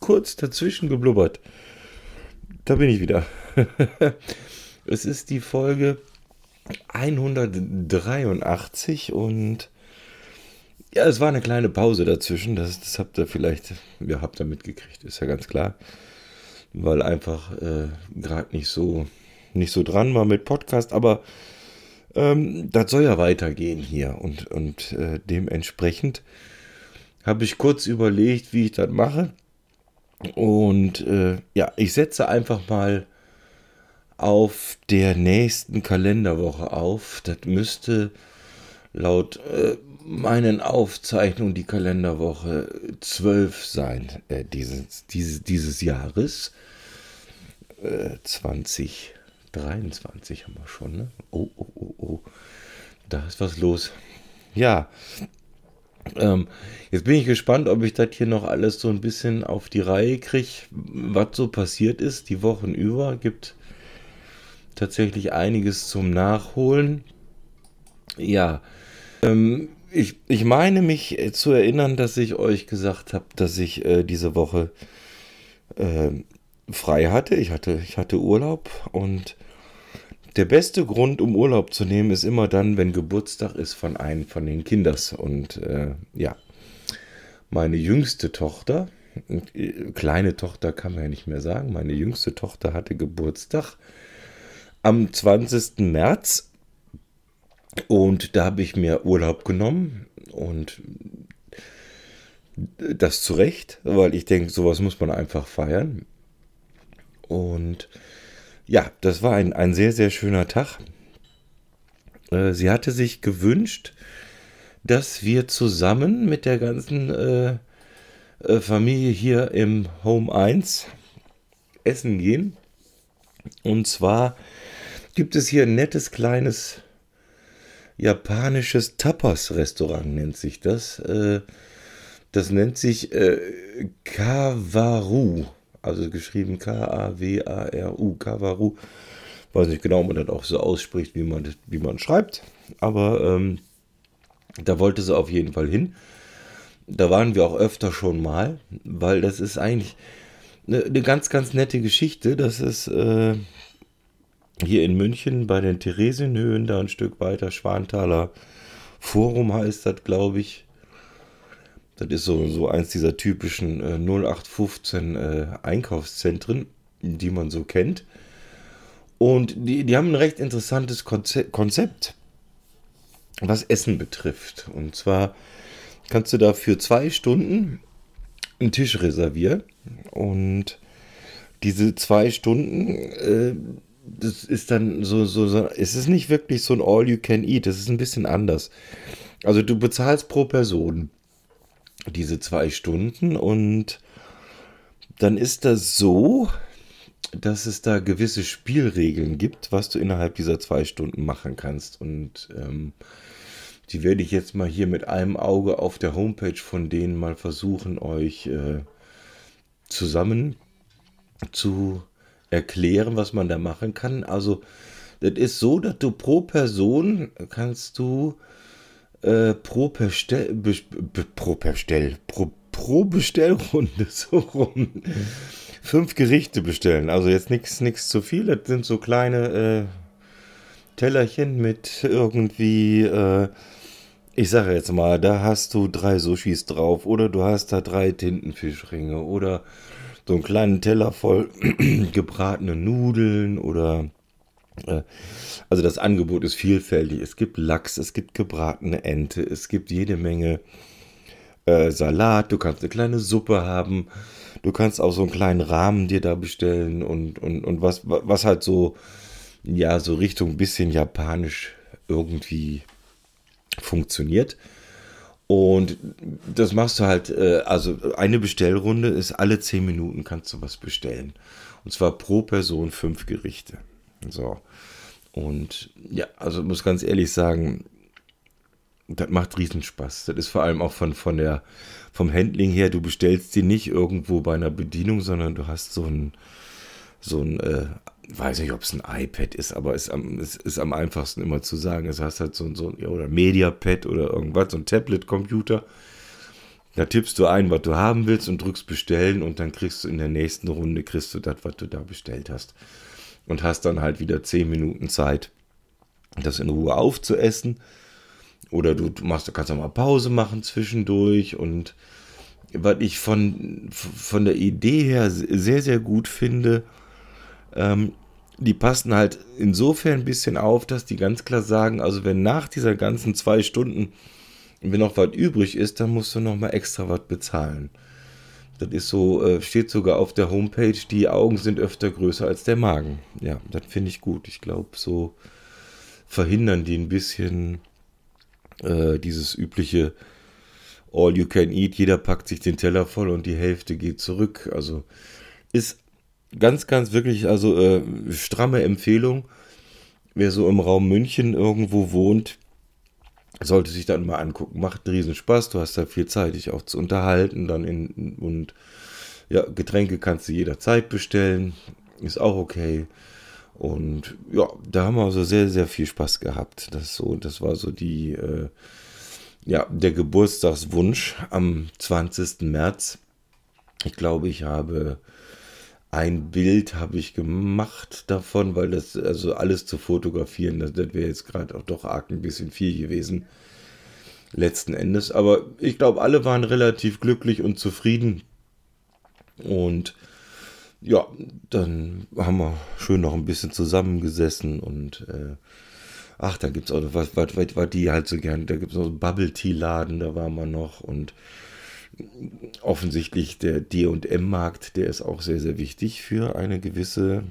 kurz dazwischen geblubbert. Da bin ich wieder. es ist die Folge 183 und ja, es war eine kleine Pause dazwischen. Das, das habt ihr vielleicht, ihr habt ihr mitgekriegt, ist ja ganz klar. Weil einfach äh, gerade nicht so, nicht so dran war mit Podcast, aber ähm, das soll ja weitergehen hier und, und äh, dementsprechend habe ich kurz überlegt, wie ich das mache. Und äh, ja, ich setze einfach mal auf der nächsten Kalenderwoche auf. Das müsste laut äh, meinen Aufzeichnungen die Kalenderwoche 12 sein, äh, dieses, dieses, dieses Jahres. Äh, 2023 haben wir schon, ne? Oh, oh, oh, oh. Da ist was los. Ja. Ähm, jetzt bin ich gespannt, ob ich das hier noch alles so ein bisschen auf die Reihe kriege, was so passiert ist. Die Wochen über gibt tatsächlich einiges zum Nachholen. Ja, ähm, ich, ich meine mich zu erinnern, dass ich euch gesagt habe, dass ich äh, diese Woche äh, frei hatte. Ich hatte, ich hatte Urlaub und der beste Grund, um Urlaub zu nehmen, ist immer dann, wenn Geburtstag ist von einem von den Kinders. Und äh, ja, meine jüngste Tochter, äh, kleine Tochter kann man ja nicht mehr sagen, meine jüngste Tochter hatte Geburtstag am 20. März und da habe ich mir Urlaub genommen und das zu Recht, weil ich denke, sowas muss man einfach feiern. Und ja, das war ein, ein sehr, sehr schöner Tag. Äh, sie hatte sich gewünscht, dass wir zusammen mit der ganzen äh, äh Familie hier im Home 1 essen gehen. Und zwar gibt es hier ein nettes kleines japanisches Tapas-Restaurant nennt sich das. Äh, das nennt sich äh, Kawaru. Also geschrieben K-A-W-A-R-U. Kawaru. Weiß nicht genau, ob man das auch so ausspricht, wie man, wie man schreibt. Aber ähm, da wollte sie auf jeden Fall hin. Da waren wir auch öfter schon mal, weil das ist eigentlich eine, eine ganz, ganz nette Geschichte. Das ist äh, hier in München bei den Theresienhöhen, da ein Stück weiter, Schwanthaler Forum heißt das, glaube ich. Das ist so, so eins dieser typischen äh, 0815 äh, Einkaufszentren, die man so kennt. Und die, die haben ein recht interessantes Konzept, was Essen betrifft. Und zwar kannst du da für zwei Stunden einen Tisch reservieren. Und diese zwei Stunden, äh, das ist dann so, so, so, es ist nicht wirklich so ein All You Can Eat, das ist ein bisschen anders. Also du bezahlst pro Person diese zwei Stunden und dann ist das so, dass es da gewisse Spielregeln gibt, was du innerhalb dieser zwei Stunden machen kannst. Und ähm, die werde ich jetzt mal hier mit einem Auge auf der Homepage von denen mal versuchen, euch äh, zusammen zu erklären, was man da machen kann. Also, das ist so, dass du pro Person kannst du äh, pro, Bestell, be, be, pro, Bestell, pro, pro Bestellrunde so rum fünf Gerichte bestellen. Also jetzt nichts zu viel. Das sind so kleine äh, Tellerchen mit irgendwie, äh, ich sage jetzt mal, da hast du drei Sushis drauf oder du hast da drei Tintenfischringe oder so einen kleinen Teller voll gebratene Nudeln oder also das Angebot ist vielfältig. Es gibt Lachs, es gibt gebratene Ente, es gibt jede Menge äh, Salat, du kannst eine kleine Suppe haben, du kannst auch so einen kleinen Rahmen dir da bestellen und, und, und was, was halt so, ja, so Richtung bisschen japanisch irgendwie funktioniert. Und das machst du halt, äh, also eine Bestellrunde ist alle 10 Minuten kannst du was bestellen. Und zwar pro Person fünf Gerichte. So. Und ja, also muss ganz ehrlich sagen, das macht Riesenspaß. Das ist vor allem auch von, von der, vom Handling her, du bestellst die nicht irgendwo bei einer Bedienung, sondern du hast so ein, so ein äh, weiß nicht, ob es ein iPad ist, aber es ist, am, es ist am einfachsten immer zu sagen. Es heißt halt so, so ja, oder Mediapad oder irgendwas, so ein Tablet-Computer. Da tippst du ein, was du haben willst und drückst bestellen und dann kriegst du in der nächsten Runde kriegst du das, was du da bestellt hast. Und hast dann halt wieder 10 Minuten Zeit, das in Ruhe aufzuessen. Oder du machst, du kannst auch mal Pause machen zwischendurch und was ich von, von der Idee her sehr, sehr gut finde, ähm, die passen halt insofern ein bisschen auf, dass die ganz klar sagen, also wenn nach dieser ganzen zwei Stunden, wenn noch was übrig ist, dann musst du noch mal extra was bezahlen. Das ist so, äh, steht sogar auf der Homepage, die Augen sind öfter größer als der Magen. Ja, das finde ich gut. Ich glaube, so verhindern die ein bisschen äh, dieses übliche All you can eat, jeder packt sich den Teller voll und die Hälfte geht zurück. Also ist ganz, ganz wirklich, also äh, stramme Empfehlung. Wer so im Raum München irgendwo wohnt, sollte sich dann mal angucken. Macht einen Riesenspaß, du hast da viel Zeit, dich auch zu unterhalten. Dann in, und ja, Getränke kannst du jederzeit bestellen, ist auch okay. Und ja, da haben wir also sehr, sehr viel Spaß gehabt. Das, so, das war so die äh, ja, der Geburtstagswunsch am 20. März. Ich glaube, ich habe ein Bild habe ich gemacht davon, weil das, also alles zu fotografieren, das, das wäre jetzt gerade auch doch arg ein bisschen viel gewesen. Letzten Endes. Aber ich glaube, alle waren relativ glücklich und zufrieden. Und ja, dann haben wir schön noch ein bisschen zusammengesessen und äh, ach, da gibt es auch was, was, was, was die halt so gern, da gibt es noch einen Bubble Tea Laden, da waren wir noch und offensichtlich der D&M-Markt, der ist auch sehr, sehr wichtig für eine gewisse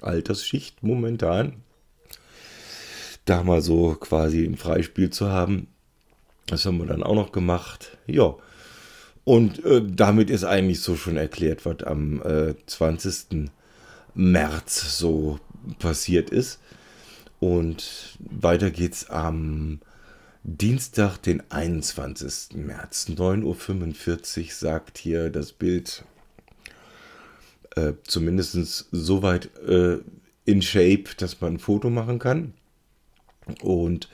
Altersschicht momentan. Da mal so quasi im Freispiel zu haben, das haben wir dann auch noch gemacht. Ja, und äh, damit ist eigentlich so schon erklärt, was am äh, 20. März so passiert ist. Und weiter geht's am Dienstag, den 21. März, 9.45 Uhr, sagt hier das Bild äh, zumindest soweit äh, in Shape, dass man ein Foto machen kann. Und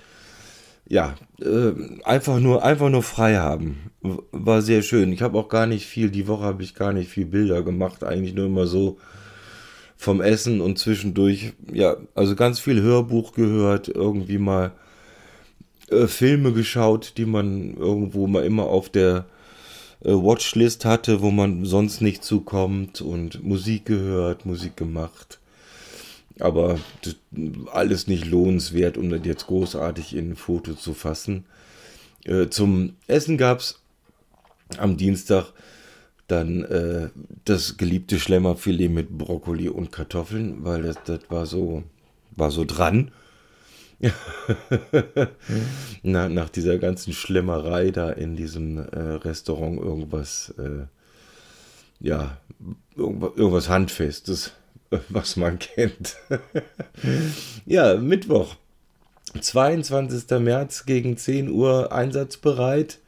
ja, äh, einfach nur, einfach nur frei haben. War sehr schön. Ich habe auch gar nicht viel, die Woche habe ich gar nicht viel Bilder gemacht, eigentlich nur immer so vom Essen und zwischendurch, ja, also ganz viel Hörbuch gehört, irgendwie mal äh, Filme geschaut, die man irgendwo mal immer auf der äh, Watchlist hatte, wo man sonst nicht zukommt und Musik gehört, Musik gemacht. Aber alles nicht lohnenswert, um das jetzt großartig in ein Foto zu fassen. Äh, zum Essen gab es am Dienstag dann äh, das geliebte Schlemmerfilet mit Brokkoli und Kartoffeln, weil das, das war so, war so dran. Na, nach dieser ganzen Schlemmerei da in diesem äh, Restaurant irgendwas, äh, ja, irgendwas, irgendwas Handfestes, was man kennt. ja, Mittwoch, 22. März gegen 10 Uhr einsatzbereit.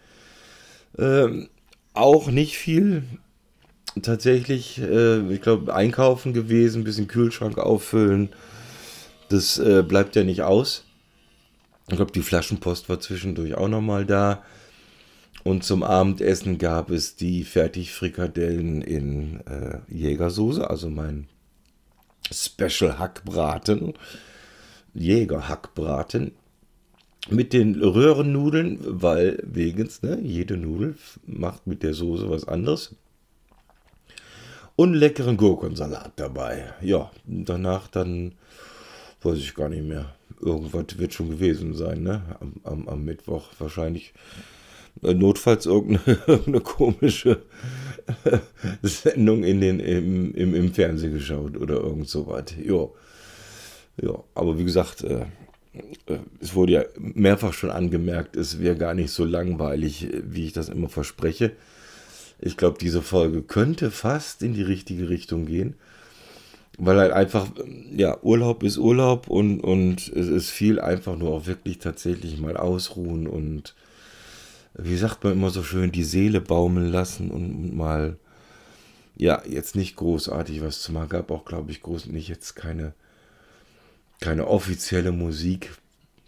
Ähm, auch nicht viel. Tatsächlich, äh, ich glaube, einkaufen gewesen, bisschen Kühlschrank auffüllen. Das äh, bleibt ja nicht aus. Ich glaube, die Flaschenpost war zwischendurch auch nochmal da. Und zum Abendessen gab es die Fertigfrikadellen in äh, Jägersoße, also mein Special Hackbraten. Jägerhackbraten mit den Röhrennudeln, weil wegens, ne, jede Nudel macht mit der Soße was anderes. Und leckeren Gurkensalat dabei. Ja, danach dann, weiß ich gar nicht mehr. Irgendwas wird schon gewesen sein, ne? Am, am, am Mittwoch wahrscheinlich. Äh, notfalls irgendeine, irgendeine komische Sendung in den, im, im, im Fernsehen geschaut oder irgend so was. Ja. ja, aber wie gesagt, äh, äh, es wurde ja mehrfach schon angemerkt, es wäre gar nicht so langweilig, wie ich das immer verspreche. Ich glaube, diese Folge könnte fast in die richtige Richtung gehen, weil halt einfach, ja, Urlaub ist Urlaub und, und es ist viel einfach nur auch wirklich tatsächlich mal ausruhen und, wie sagt man immer so schön, die Seele baumeln lassen und mal, ja, jetzt nicht großartig was zu machen. Gab auch, glaube ich, groß nicht jetzt keine keine offizielle Musik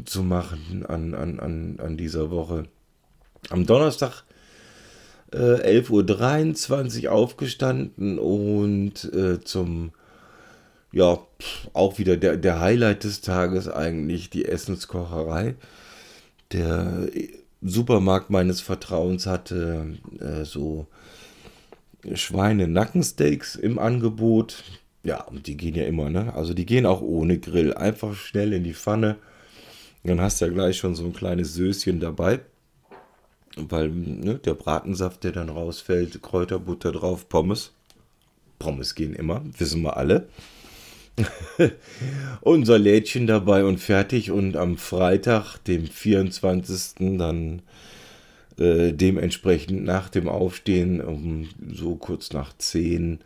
zu machen an, an, an, an dieser Woche. Am Donnerstag äh, 11.23 Uhr aufgestanden und äh, zum, ja, auch wieder der, der Highlight des Tages eigentlich die Essenskocherei. Der Supermarkt meines Vertrauens hatte äh, so Schweine-Nackensteaks im Angebot. Ja, und die gehen ja immer, ne? Also die gehen auch ohne Grill. Einfach schnell in die Pfanne. Dann hast du ja gleich schon so ein kleines Söschen dabei. Weil ne, der Bratensaft, der dann rausfällt, Kräuterbutter drauf, Pommes. Pommes gehen immer, wissen wir alle. Unser Lädchen dabei und fertig. Und am Freitag, dem 24. dann äh, dementsprechend nach dem Aufstehen um so kurz nach 10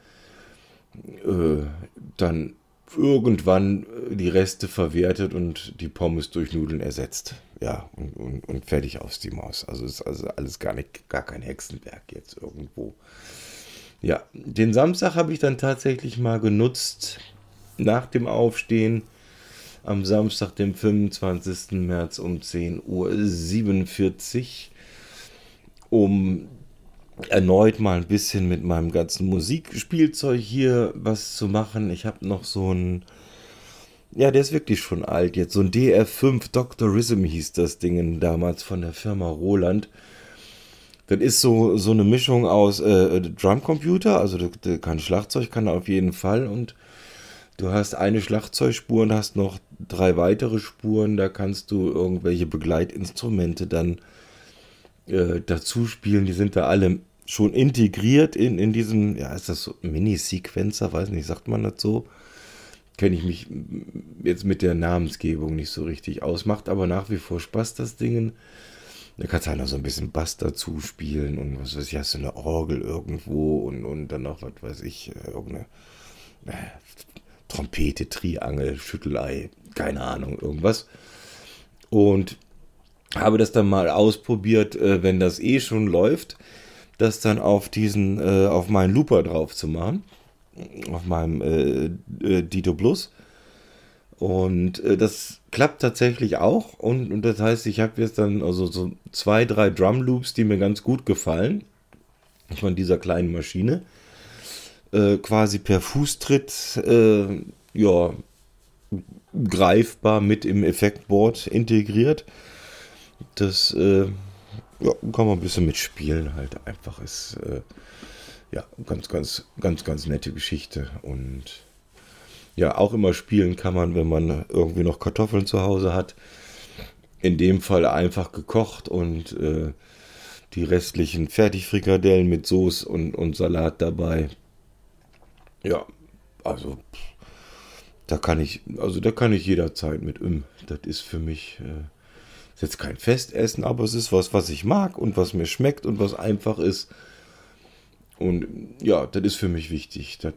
äh, dann irgendwann die Reste verwertet und die Pommes durch Nudeln ersetzt. Ja, und, und, und fertig aus die Maus. Also ist also alles gar nicht, gar kein Hexenwerk jetzt irgendwo. Ja, den Samstag habe ich dann tatsächlich mal genutzt, nach dem Aufstehen, am Samstag, dem 25. März um 10.47 Uhr, um erneut mal ein bisschen mit meinem ganzen Musikspielzeug hier was zu machen. Ich habe noch so ein, ja, der ist wirklich schon alt jetzt, so ein DR5 Dr. Rhythm hieß das Ding damals von der Firma Roland. Das ist so, so eine Mischung aus äh, Drumcomputer, also kein Schlagzeug kann er auf jeden Fall und du hast eine Schlagzeugspur und hast noch drei weitere Spuren, da kannst du irgendwelche Begleitinstrumente dann äh, dazu spielen. Die sind da alle schon integriert in, in diesem, ja, ist das so Mini-Sequencer, weiß nicht, sagt man das so? Kenne ich mich jetzt mit der Namensgebung nicht so richtig aus, macht aber nach wie vor Spaß, das Ding. Da kannst du halt noch so ein bisschen Bass dazu spielen und was weiß ich, hast du eine Orgel irgendwo und, und dann noch, was weiß ich, äh, irgendeine äh, Trompete, Triangel, Schüttelei, keine Ahnung, irgendwas. Und habe das dann mal ausprobiert, äh, wenn das eh schon läuft, das dann auf diesen, äh, auf meinen Looper drauf zu machen. Auf meinem äh, Dito Plus. Und das klappt tatsächlich auch. Und, und das heißt, ich habe jetzt dann also so zwei, drei Drum Loops, die mir ganz gut gefallen. Von dieser kleinen Maschine. Äh, quasi per Fußtritt, ja, greifbar mit im Effektboard integriert das äh, ja, kann man ein bisschen mitspielen halt einfach. Ist äh, ja ganz, ganz, ganz, ganz nette Geschichte. Und ja, auch immer spielen kann man, wenn man irgendwie noch Kartoffeln zu Hause hat. In dem Fall einfach gekocht und äh, die restlichen Fertigfrikadellen mit Soße und, und Salat dabei. Ja, also da kann ich, also da kann ich jederzeit mit um. Das ist für mich äh, ist jetzt kein Festessen, aber es ist was, was ich mag und was mir schmeckt und was einfach ist. Und ja, das ist für mich wichtig, dass,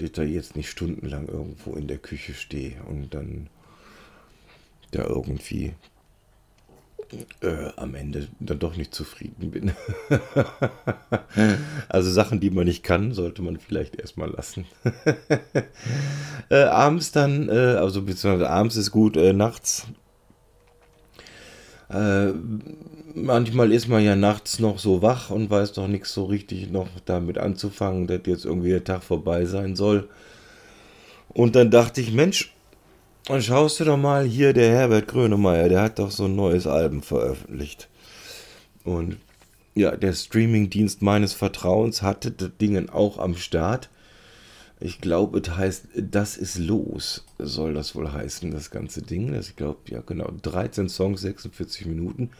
ich da jetzt nicht stundenlang irgendwo in der Küche stehe und dann da irgendwie äh, am Ende dann doch nicht zufrieden bin. also Sachen, die man nicht kann, sollte man vielleicht erstmal lassen. äh, abends dann, äh, also beziehungsweise abends ist gut, äh, nachts äh, manchmal ist man ja nachts noch so wach und weiß doch nichts so richtig noch damit anzufangen, dass jetzt irgendwie der Tag vorbei sein soll. Und dann dachte ich, Mensch, dann schaust du doch mal hier, der Herbert Grönemeyer, der hat doch so ein neues Album veröffentlicht. Und ja, der Streamingdienst meines Vertrauens hatte das Ding auch am Start. Ich glaube, es heißt, das ist los, soll das wohl heißen, das ganze Ding. ich glaube, ja, genau, 13 Songs, 46 Minuten.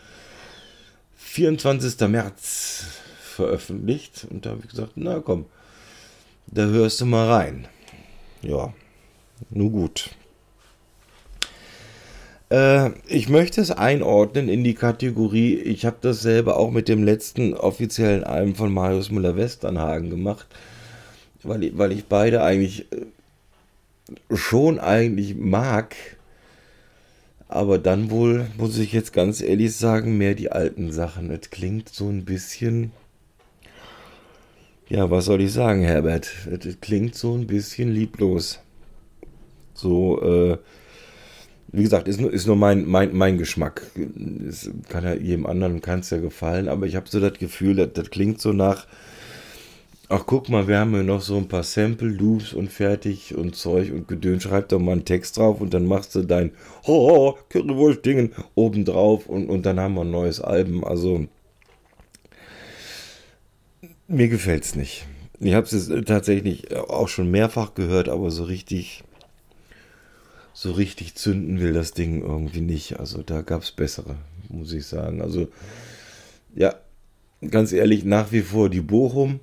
24. März veröffentlicht. Und da habe ich gesagt, na komm, da hörst du mal rein. Ja, nun gut. Äh, ich möchte es einordnen in die Kategorie, ich habe das selber auch mit dem letzten offiziellen Album von Marius Müller-Westernhagen gemacht weil ich, weil ich beide eigentlich äh, schon eigentlich mag. Aber dann wohl, muss ich jetzt ganz ehrlich sagen, mehr die alten Sachen. Es klingt so ein bisschen. Ja, was soll ich sagen, Herbert? Es klingt so ein bisschen lieblos. So, äh, wie gesagt, ist nur, ist nur mein, mein, mein Geschmack. Es kann ja jedem anderen kann es ja gefallen, aber ich habe so das Gefühl, das, das klingt so nach, ach guck mal, wir haben hier noch so ein paar Sample, Loops und fertig und Zeug und Gedön, schreib doch mal einen Text drauf und dann machst du dein Ho, Currywurst-Dingen oben drauf und, und dann haben wir ein neues Album. Also, mir gefällt es nicht. Ich habe es tatsächlich auch schon mehrfach gehört, aber so richtig so richtig zünden will das Ding irgendwie nicht. Also da gab es bessere, muss ich sagen. Also ja, ganz ehrlich, nach wie vor die Bochum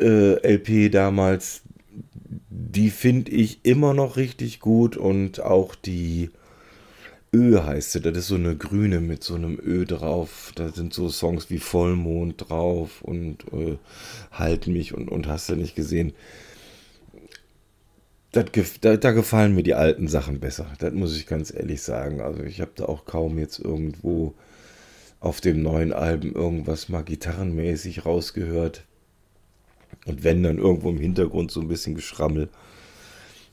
äh, LP damals, die finde ich immer noch richtig gut und auch die Ö heißt sie, das ist so eine grüne mit so einem Ö drauf. Da sind so Songs wie Vollmond drauf und äh, Halt mich und, und hast du nicht gesehen das, da, da, gefallen mir die alten Sachen besser. Das muss ich ganz ehrlich sagen. Also ich habe da auch kaum jetzt irgendwo auf dem neuen Album irgendwas mal gitarrenmäßig rausgehört. Und wenn dann irgendwo im Hintergrund so ein bisschen Geschrammel.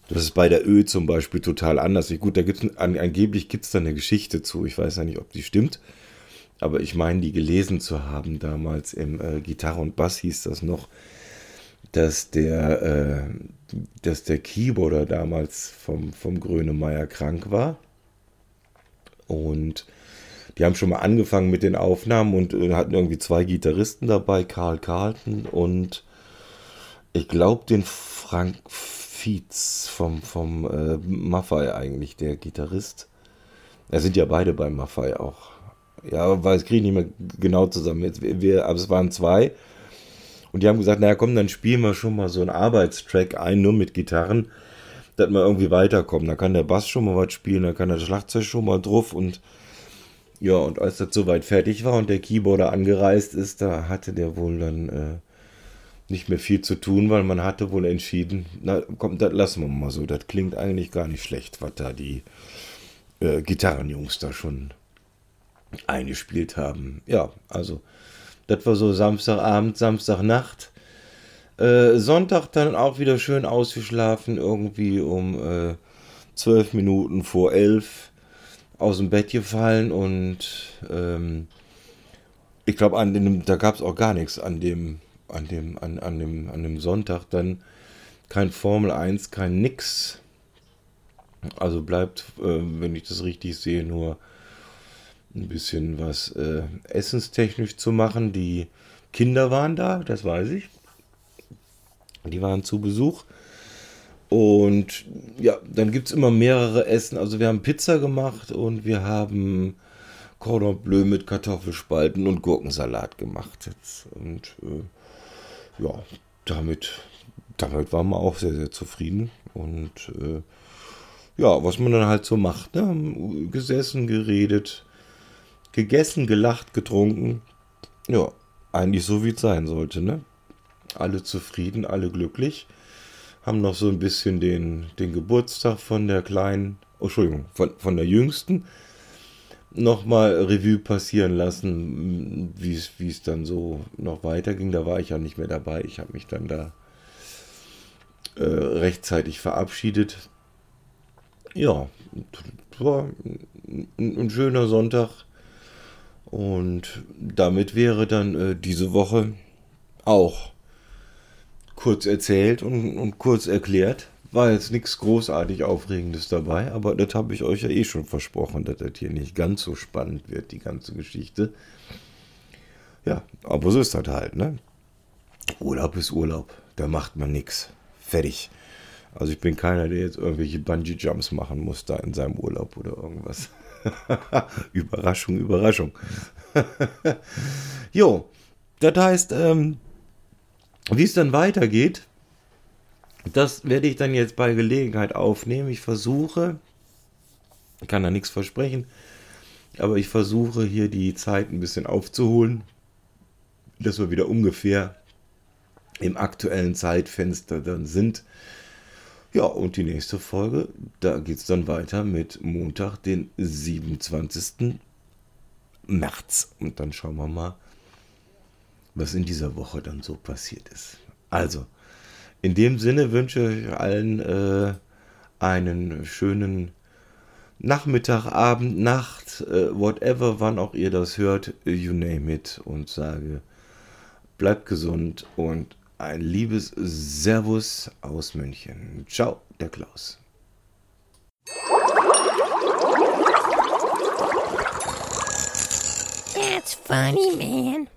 Das ist bei der Ö zum Beispiel total anders. Gut, da gibt's an, angeblich gibt es da eine Geschichte zu. Ich weiß ja nicht, ob die stimmt. Aber ich meine, die gelesen zu haben damals im äh, Gitarre und Bass hieß das noch dass der, äh, dass der Keyboarder damals vom, vom Grönemeyer krank war. Und die haben schon mal angefangen mit den Aufnahmen und äh, hatten irgendwie zwei Gitarristen dabei, Karl Carlton und ich glaube den Frank Fietz vom, vom äh, Maffei eigentlich, der Gitarrist. Da sind ja beide beim Maffei auch. Ja, weil es kriege ich nicht mehr genau zusammen. Jetzt, wir, aber es waren zwei. Und die haben gesagt, naja, komm, dann spielen wir schon mal so einen Arbeitstrack ein, nur mit Gitarren, dass wir irgendwie weiterkommen. Da kann der Bass schon mal was spielen, da kann der Schlagzeug schon mal drauf und ja, und als das soweit fertig war und der Keyboarder angereist ist, da hatte der wohl dann äh, nicht mehr viel zu tun, weil man hatte wohl entschieden, na komm, das lassen wir mal so. Das klingt eigentlich gar nicht schlecht, was da die äh, Gitarrenjungs da schon eingespielt haben. Ja, also das war so Samstagabend, Samstagnacht. Äh, Sonntag dann auch wieder schön ausgeschlafen, irgendwie um äh, zwölf Minuten vor elf aus dem Bett gefallen und ähm, ich glaube, an dem, da gab es auch gar nichts an dem, an dem, an, an dem, an dem Sonntag dann kein Formel 1, kein nix. Also bleibt, äh, wenn ich das richtig sehe, nur ein bisschen was äh, essenstechnisch zu machen. Die Kinder waren da, das weiß ich. Die waren zu Besuch. Und ja, dann gibt es immer mehrere Essen. Also wir haben Pizza gemacht und wir haben Cordon Bleu mit Kartoffelspalten und Gurkensalat gemacht. Und äh, ja, damit, damit waren wir auch sehr, sehr zufrieden. Und äh, ja, was man dann halt so macht. Ne? Gesessen, geredet, gegessen, gelacht, getrunken. Ja, eigentlich so wie es sein sollte, ne? Alle zufrieden, alle glücklich. Haben noch so ein bisschen den, den Geburtstag von der kleinen, oh, Entschuldigung, von, von der jüngsten nochmal Revue passieren lassen, wie es dann so noch weiterging. Da war ich ja nicht mehr dabei. Ich habe mich dann da äh, rechtzeitig verabschiedet. Ja, war ein, ein schöner Sonntag. Und damit wäre dann äh, diese Woche auch kurz erzählt und, und kurz erklärt. War jetzt nichts großartig Aufregendes dabei, aber das habe ich euch ja eh schon versprochen, dass das hier nicht ganz so spannend wird, die ganze Geschichte. Ja, aber so ist das halt, ne? Urlaub ist Urlaub, da macht man nichts. Fertig. Also ich bin keiner, der jetzt irgendwelche Bungee-Jumps machen muss da in seinem Urlaub oder irgendwas. Überraschung, Überraschung. jo, das heißt, ähm, wie es dann weitergeht, das werde ich dann jetzt bei Gelegenheit aufnehmen. Ich versuche, kann da nichts versprechen, aber ich versuche hier die Zeit ein bisschen aufzuholen, dass wir wieder ungefähr im aktuellen Zeitfenster dann sind. Ja, und die nächste Folge, da geht es dann weiter mit Montag, den 27. März. Und dann schauen wir mal, was in dieser Woche dann so passiert ist. Also, in dem Sinne wünsche ich allen äh, einen schönen Nachmittag, Abend, Nacht, äh, whatever, wann auch ihr das hört, you name it. Und sage, bleibt gesund und ein liebes Servus aus München. Ciao, der Klaus. That's funny, man.